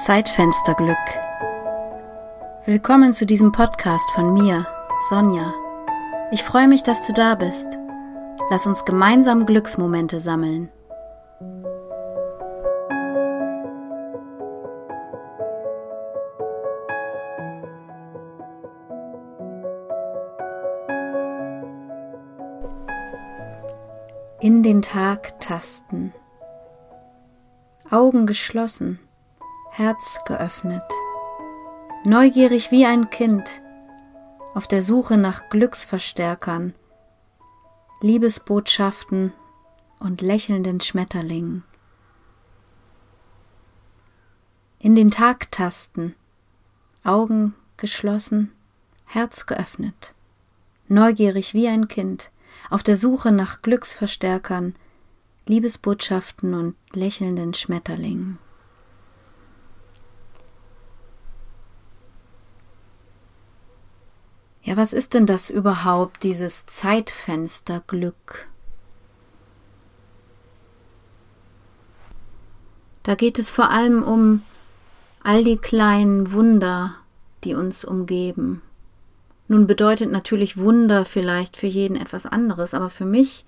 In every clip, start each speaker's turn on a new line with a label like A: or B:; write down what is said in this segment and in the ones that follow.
A: Zeitfensterglück. Willkommen zu diesem Podcast von mir, Sonja. Ich freue mich, dass du da bist. Lass uns gemeinsam Glücksmomente sammeln. In den Tag tasten. Augen geschlossen Herz geöffnet, neugierig wie ein Kind, auf der Suche nach Glücksverstärkern, Liebesbotschaften und lächelnden Schmetterlingen. In den Tag tasten, Augen geschlossen, Herz geöffnet, neugierig wie ein Kind, auf der Suche nach Glücksverstärkern, Liebesbotschaften und lächelnden Schmetterlingen. Ja, was ist denn das überhaupt, dieses Zeitfenster Glück? Da geht es vor allem um all die kleinen Wunder, die uns umgeben. Nun bedeutet natürlich Wunder vielleicht für jeden etwas anderes, aber für mich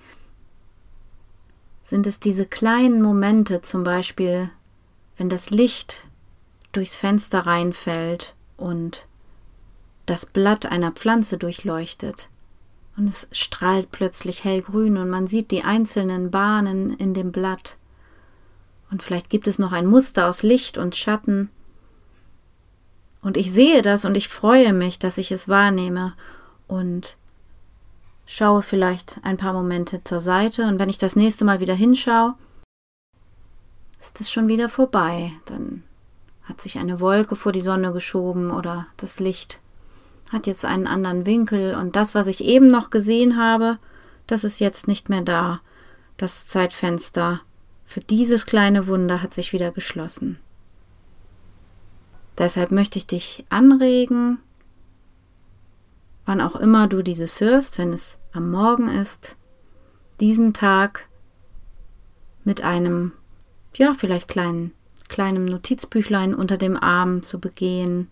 A: sind es diese kleinen Momente, zum Beispiel, wenn das Licht durchs Fenster reinfällt und das Blatt einer Pflanze durchleuchtet. Und es strahlt plötzlich hellgrün und man sieht die einzelnen Bahnen in dem Blatt. Und vielleicht gibt es noch ein Muster aus Licht und Schatten. Und ich sehe das und ich freue mich, dass ich es wahrnehme und schaue vielleicht ein paar Momente zur Seite und wenn ich das nächste Mal wieder hinschaue, ist es schon wieder vorbei. Dann hat sich eine Wolke vor die Sonne geschoben oder das Licht hat jetzt einen anderen Winkel und das, was ich eben noch gesehen habe, das ist jetzt nicht mehr da. Das Zeitfenster für dieses kleine Wunder hat sich wieder geschlossen. Deshalb möchte ich dich anregen, wann auch immer du dieses hörst, wenn es am Morgen ist, diesen Tag mit einem, ja, vielleicht kleinen, kleinem Notizbüchlein unter dem Arm zu begehen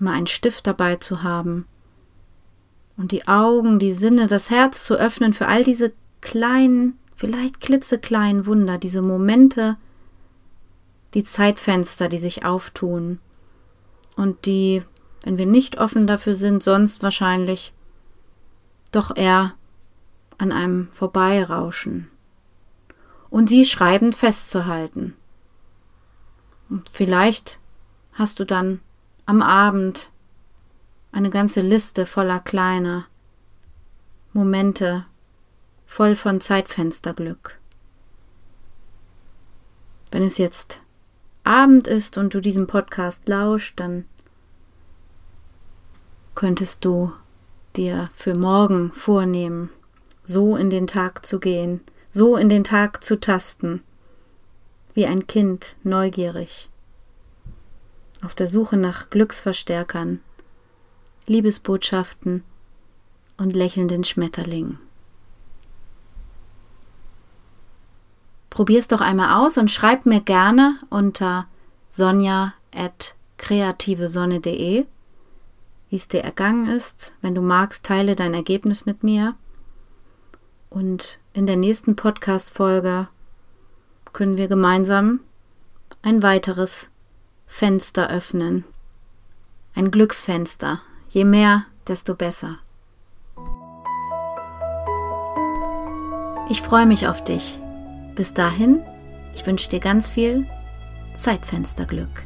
A: immer einen Stift dabei zu haben und die Augen, die Sinne, das Herz zu öffnen für all diese kleinen, vielleicht klitzekleinen Wunder, diese Momente, die Zeitfenster, die sich auftun und die, wenn wir nicht offen dafür sind, sonst wahrscheinlich doch eher an einem vorbeirauschen und sie schreibend festzuhalten. Und vielleicht hast du dann am Abend eine ganze Liste voller kleiner Momente, voll von Zeitfensterglück. Wenn es jetzt Abend ist und du diesem Podcast lauscht, dann könntest du dir für morgen vornehmen, so in den Tag zu gehen, so in den Tag zu tasten, wie ein Kind neugierig auf der Suche nach Glücksverstärkern, Liebesbotschaften und lächelnden Schmetterlingen. Probier's doch einmal aus und schreib mir gerne unter sonja.kreativesonne.de, wie es dir ergangen ist. Wenn du magst, teile dein Ergebnis mit mir. Und in der nächsten Podcast-Folge können wir gemeinsam ein weiteres Fenster öffnen. Ein Glücksfenster. Je mehr, desto besser. Ich freue mich auf dich. Bis dahin, ich wünsche dir ganz viel Zeitfensterglück.